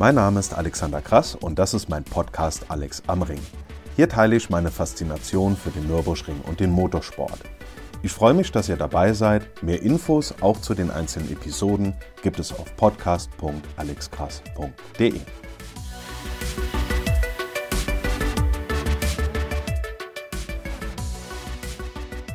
Mein Name ist Alexander Krass und das ist mein Podcast Alex am Ring. Hier teile ich meine Faszination für den Nürburgring und den Motorsport. Ich freue mich, dass ihr dabei seid. Mehr Infos auch zu den einzelnen Episoden gibt es auf podcast.alexkrass.de.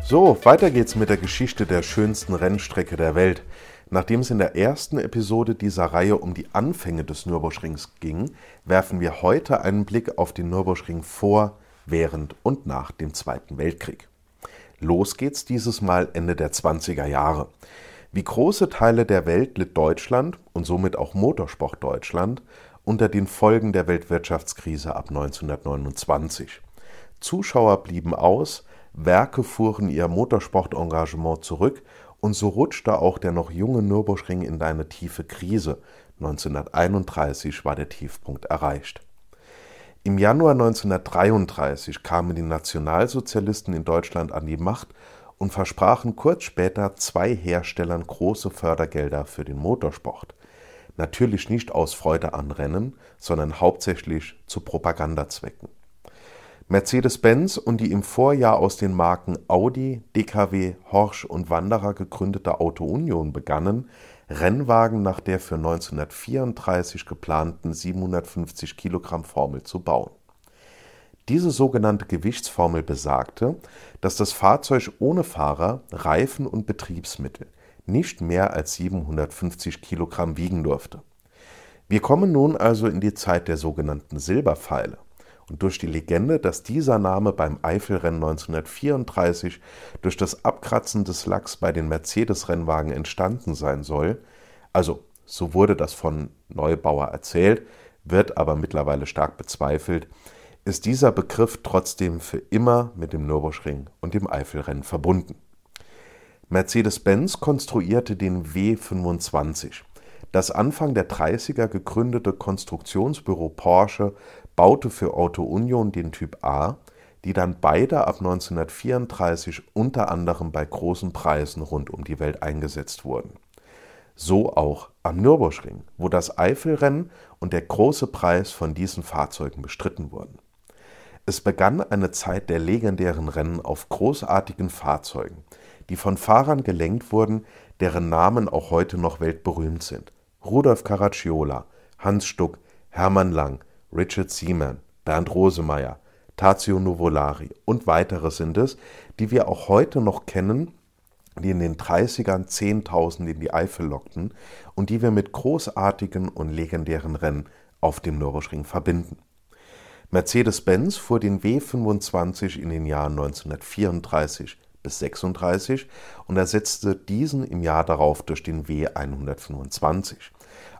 So, weiter geht's mit der Geschichte der schönsten Rennstrecke der Welt. Nachdem es in der ersten Episode dieser Reihe um die Anfänge des Nürburgrings ging, werfen wir heute einen Blick auf den Nürburgring vor, während und nach dem Zweiten Weltkrieg. Los geht's dieses Mal Ende der 20er Jahre. Wie große Teile der Welt litt Deutschland und somit auch Motorsport Deutschland unter den Folgen der Weltwirtschaftskrise ab 1929. Zuschauer blieben aus, Werke fuhren ihr Motorsportengagement zurück und so rutschte auch der noch junge Nürburgring in eine tiefe Krise. 1931 war der Tiefpunkt erreicht. Im Januar 1933 kamen die Nationalsozialisten in Deutschland an die Macht und versprachen kurz später zwei Herstellern große Fördergelder für den Motorsport. Natürlich nicht aus Freude an Rennen, sondern hauptsächlich zu Propagandazwecken. Mercedes-Benz und die im Vorjahr aus den Marken Audi, DKW, Horsch und Wanderer gegründete Auto Union begannen, Rennwagen nach der für 1934 geplanten 750 Kilogramm Formel zu bauen. Diese sogenannte Gewichtsformel besagte, dass das Fahrzeug ohne Fahrer, Reifen und Betriebsmittel nicht mehr als 750 Kilogramm wiegen durfte. Wir kommen nun also in die Zeit der sogenannten Silberpfeile und durch die Legende, dass dieser Name beim Eifelrennen 1934 durch das Abkratzen des Lacks bei den Mercedes-Rennwagen entstanden sein soll, also so wurde das von Neubauer erzählt, wird aber mittlerweile stark bezweifelt, ist dieser Begriff trotzdem für immer mit dem Nürburgring und dem Eifelrennen verbunden. Mercedes-Benz konstruierte den W25. Das Anfang der 30er gegründete Konstruktionsbüro Porsche baute für Auto Union den Typ A, die dann beide ab 1934 unter anderem bei großen Preisen rund um die Welt eingesetzt wurden. So auch am Nürburgring, wo das Eifelrennen und der große Preis von diesen Fahrzeugen bestritten wurden. Es begann eine Zeit der legendären Rennen auf großartigen Fahrzeugen, die von Fahrern gelenkt wurden, deren Namen auch heute noch weltberühmt sind. Rudolf Caracciola, Hans Stuck, Hermann Lang, Richard Seaman, Bernd Rosemeyer, Tazio Nuvolari und weitere sind es, die wir auch heute noch kennen, die in den 30ern Zehntausend in die Eifel lockten und die wir mit großartigen und legendären Rennen auf dem Nürburgring verbinden. Mercedes-Benz fuhr den W25 in den Jahren 1934 bis 36 und ersetzte diesen im Jahr darauf durch den W125.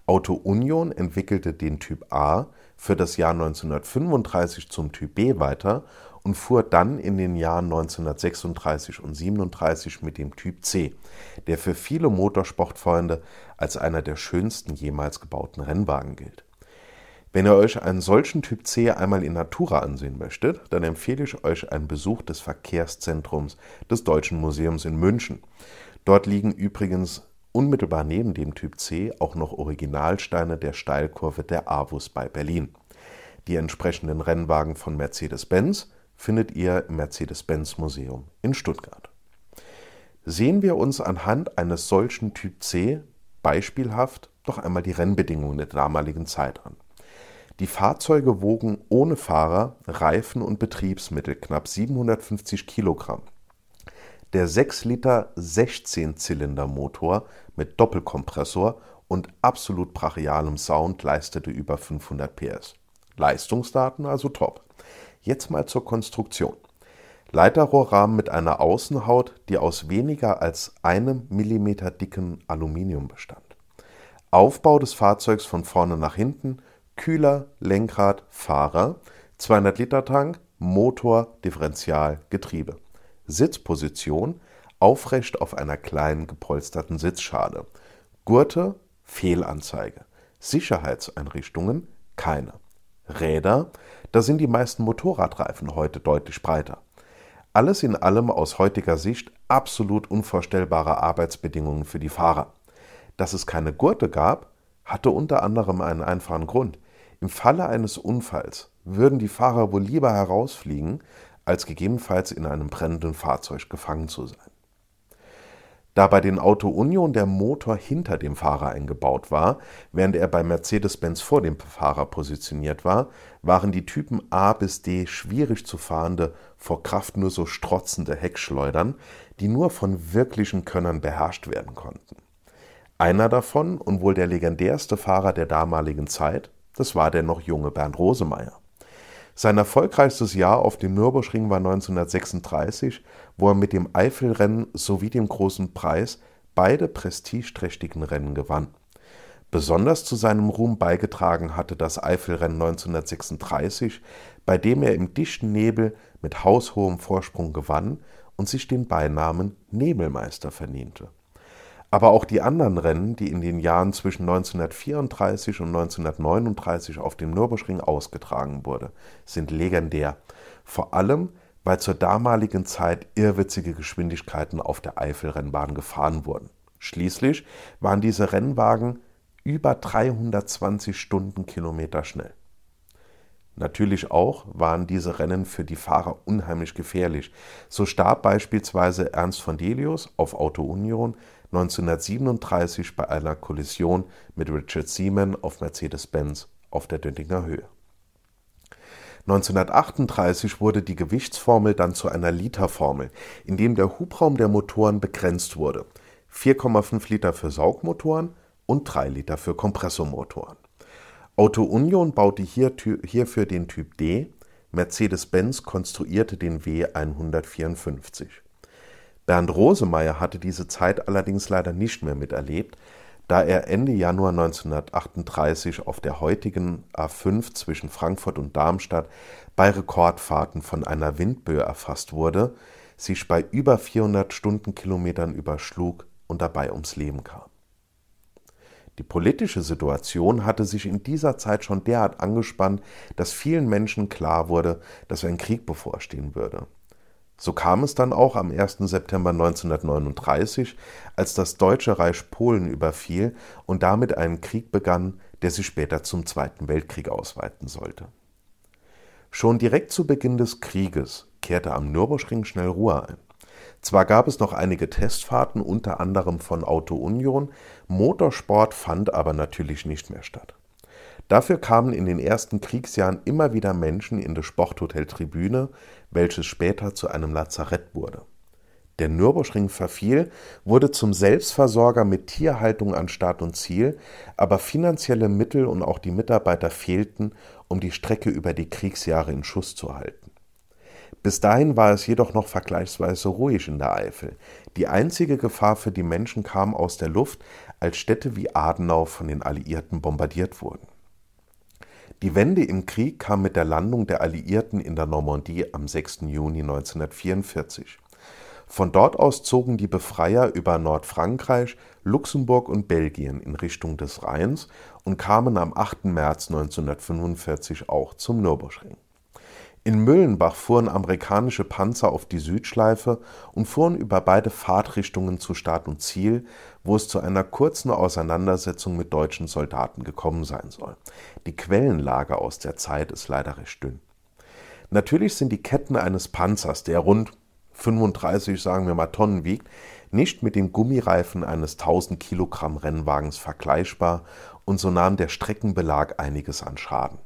Auto Union entwickelte den Typ A für das Jahr 1935 zum Typ B weiter und fuhr dann in den Jahren 1936 und 37 mit dem Typ C, der für viele Motorsportfreunde als einer der schönsten jemals gebauten Rennwagen gilt. Wenn ihr euch einen solchen Typ C einmal in Natura ansehen möchtet, dann empfehle ich euch einen Besuch des Verkehrszentrums des Deutschen Museums in München. Dort liegen übrigens unmittelbar neben dem Typ C auch noch Originalsteine der Steilkurve der Avus bei Berlin. Die entsprechenden Rennwagen von Mercedes-Benz findet ihr im Mercedes-Benz Museum in Stuttgart. Sehen wir uns anhand eines solchen Typ C beispielhaft doch einmal die Rennbedingungen der damaligen Zeit an. Die Fahrzeuge wogen ohne Fahrer, Reifen und Betriebsmittel knapp 750 Kilogramm. Der 6 Liter 16-Zylinder-Motor mit Doppelkompressor und absolut brachialem Sound leistete über 500 PS. Leistungsdaten also top. Jetzt mal zur Konstruktion. Leiterrohrrahmen mit einer Außenhaut, die aus weniger als einem Millimeter dicken Aluminium bestand. Aufbau des Fahrzeugs von vorne nach hinten, Kühler, Lenkrad, Fahrer, 200 Liter Tank, Motor, Differential, Getriebe. Sitzposition aufrecht auf einer kleinen gepolsterten Sitzschale. Gurte Fehlanzeige. Sicherheitseinrichtungen keine. Räder, da sind die meisten Motorradreifen heute deutlich breiter. Alles in allem aus heutiger Sicht absolut unvorstellbare Arbeitsbedingungen für die Fahrer. Dass es keine Gurte gab, hatte unter anderem einen einfachen Grund. Im Falle eines Unfalls würden die Fahrer wohl lieber herausfliegen, als gegebenenfalls in einem brennenden Fahrzeug gefangen zu sein. Da bei den Auto Union der Motor hinter dem Fahrer eingebaut war, während er bei Mercedes-Benz vor dem Fahrer positioniert war, waren die Typen A bis D schwierig zu fahrende, vor Kraft nur so strotzende Heckschleudern, die nur von wirklichen Könnern beherrscht werden konnten. Einer davon und wohl der legendärste Fahrer der damaligen Zeit, das war der noch junge Bernd Rosemeyer. Sein erfolgreichstes Jahr auf dem Nürburgring war 1936, wo er mit dem Eifelrennen sowie dem Großen Preis beide prestigeträchtigen Rennen gewann. Besonders zu seinem Ruhm beigetragen hatte das Eifelrennen 1936, bei dem er im dichten Nebel mit haushohem Vorsprung gewann und sich den Beinamen Nebelmeister verdiente aber auch die anderen Rennen, die in den Jahren zwischen 1934 und 1939 auf dem Nürburgring ausgetragen wurde, sind legendär. Vor allem, weil zur damaligen Zeit irrwitzige Geschwindigkeiten auf der Eifelrennbahn gefahren wurden. Schließlich waren diese Rennwagen über 320 Stundenkilometer schnell. Natürlich auch waren diese Rennen für die Fahrer unheimlich gefährlich. So starb beispielsweise Ernst von Delius auf Auto Union 1937 bei einer Kollision mit Richard Seaman auf Mercedes-Benz auf der Döttinger Höhe. 1938 wurde die Gewichtsformel dann zu einer Literformel, in dem der Hubraum der Motoren begrenzt wurde. 4,5 Liter für Saugmotoren und 3 Liter für Kompressormotoren. Auto Union baute hierfür den Typ D, Mercedes-Benz konstruierte den W154. Bernd Rosemeyer hatte diese Zeit allerdings leider nicht mehr miterlebt, da er Ende Januar 1938 auf der heutigen A5 zwischen Frankfurt und Darmstadt bei Rekordfahrten von einer Windböe erfasst wurde, sich bei über 400 Stundenkilometern überschlug und dabei ums Leben kam. Die politische Situation hatte sich in dieser Zeit schon derart angespannt, dass vielen Menschen klar wurde, dass ein Krieg bevorstehen würde. So kam es dann auch am 1. September 1939, als das Deutsche Reich Polen überfiel und damit einen Krieg begann, der sich später zum Zweiten Weltkrieg ausweiten sollte. Schon direkt zu Beginn des Krieges kehrte am Nürburgring schnell Ruhe ein. Zwar gab es noch einige Testfahrten, unter anderem von Auto Union, Motorsport fand aber natürlich nicht mehr statt. Dafür kamen in den ersten Kriegsjahren immer wieder Menschen in das Sporthotel Tribüne, welches später zu einem Lazarett wurde. Der Nürburgring verfiel, wurde zum Selbstversorger mit Tierhaltung an Start und Ziel, aber finanzielle Mittel und auch die Mitarbeiter fehlten, um die Strecke über die Kriegsjahre in Schuss zu halten. Bis dahin war es jedoch noch vergleichsweise ruhig in der Eifel. Die einzige Gefahr für die Menschen kam aus der Luft, als Städte wie Adenau von den Alliierten bombardiert wurden. Die Wende im Krieg kam mit der Landung der Alliierten in der Normandie am 6. Juni 1944. Von dort aus zogen die Befreier über Nordfrankreich, Luxemburg und Belgien in Richtung des Rheins und kamen am 8. März 1945 auch zum Nürburgring in Müllenbach fuhren amerikanische Panzer auf die Südschleife und fuhren über beide Fahrtrichtungen zu Start und Ziel, wo es zu einer kurzen Auseinandersetzung mit deutschen Soldaten gekommen sein soll. Die Quellenlage aus der Zeit ist leider recht dünn. Natürlich sind die Ketten eines Panzers, der rund 35, sagen wir mal, Tonnen wiegt, nicht mit den Gummireifen eines 1000 Kilogramm Rennwagens vergleichbar und so nahm der Streckenbelag einiges an Schaden.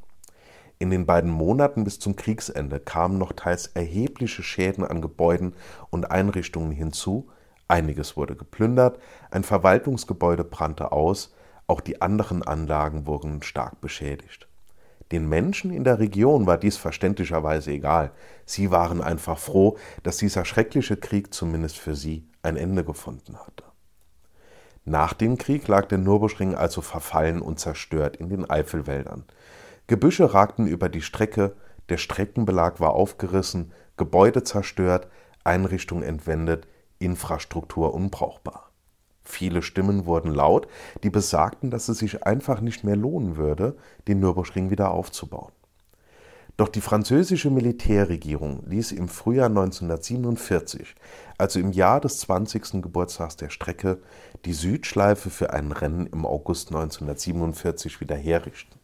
In den beiden Monaten bis zum Kriegsende kamen noch teils erhebliche Schäden an Gebäuden und Einrichtungen hinzu, einiges wurde geplündert, ein Verwaltungsgebäude brannte aus, auch die anderen Anlagen wurden stark beschädigt. Den Menschen in der Region war dies verständlicherweise egal, sie waren einfach froh, dass dieser schreckliche Krieg zumindest für sie ein Ende gefunden hatte. Nach dem Krieg lag der Nürburgring also verfallen und zerstört in den Eifelwäldern. Gebüsche ragten über die Strecke, der Streckenbelag war aufgerissen, Gebäude zerstört, Einrichtungen entwendet, Infrastruktur unbrauchbar. Viele Stimmen wurden laut, die besagten, dass es sich einfach nicht mehr lohnen würde, den Nürburgring wieder aufzubauen. Doch die französische Militärregierung ließ im Frühjahr 1947, also im Jahr des 20. Geburtstags der Strecke, die Südschleife für ein Rennen im August 1947 wieder herrichten.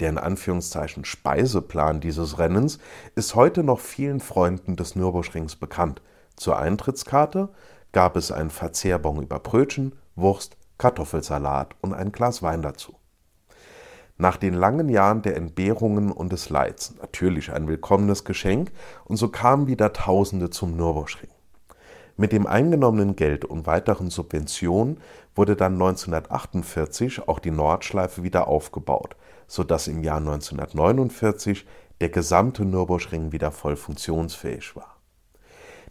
Der in Anführungszeichen Speiseplan dieses Rennens ist heute noch vielen Freunden des Nürburgrings bekannt. Zur Eintrittskarte gab es einen Verzehrbon über Brötchen, Wurst, Kartoffelsalat und ein Glas Wein dazu. Nach den langen Jahren der Entbehrungen und des Leids natürlich ein willkommenes Geschenk, und so kamen wieder Tausende zum Nürburgring. Mit dem eingenommenen Geld und weiteren Subventionen wurde dann 1948 auch die Nordschleife wieder aufgebaut, so dass im Jahr 1949 der gesamte Nürburgring wieder voll funktionsfähig war.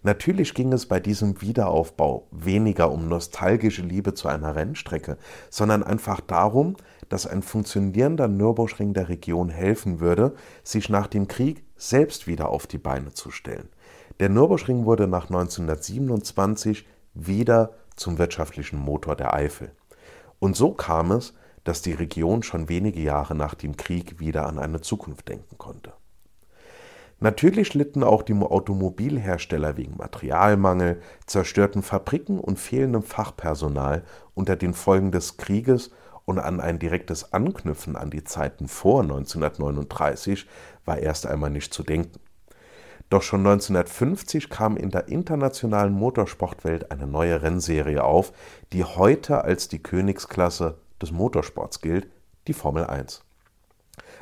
Natürlich ging es bei diesem Wiederaufbau weniger um nostalgische Liebe zu einer Rennstrecke, sondern einfach darum, dass ein funktionierender Nürburgring der Region helfen würde, sich nach dem Krieg selbst wieder auf die Beine zu stellen. Der Nürburgring wurde nach 1927 wieder zum wirtschaftlichen Motor der Eifel. Und so kam es, dass die Region schon wenige Jahre nach dem Krieg wieder an eine Zukunft denken konnte. Natürlich litten auch die Automobilhersteller wegen Materialmangel, zerstörten Fabriken und fehlendem Fachpersonal unter den Folgen des Krieges und an ein direktes Anknüpfen an die Zeiten vor 1939 war erst einmal nicht zu denken. Doch schon 1950 kam in der internationalen Motorsportwelt eine neue Rennserie auf, die heute als die Königsklasse des Motorsports gilt, die Formel 1.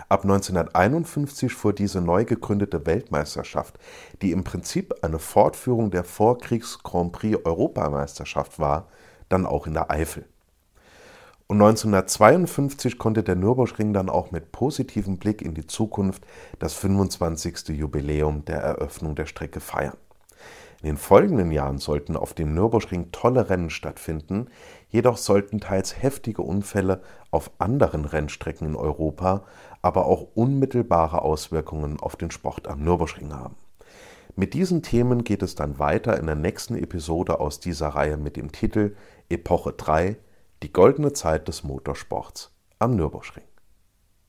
Ab 1951 fuhr diese neu gegründete Weltmeisterschaft, die im Prinzip eine Fortführung der Vorkriegs-Grand Prix Europameisterschaft war, dann auch in der Eifel. Und 1952 konnte der Nürburgring dann auch mit positivem Blick in die Zukunft das 25. Jubiläum der Eröffnung der Strecke feiern. In den folgenden Jahren sollten auf dem Nürburgring tolle Rennen stattfinden, jedoch sollten teils heftige Unfälle auf anderen Rennstrecken in Europa, aber auch unmittelbare Auswirkungen auf den Sport am Nürburgring haben. Mit diesen Themen geht es dann weiter in der nächsten Episode aus dieser Reihe mit dem Titel Epoche 3 die goldene Zeit des Motorsports am Nürburgring.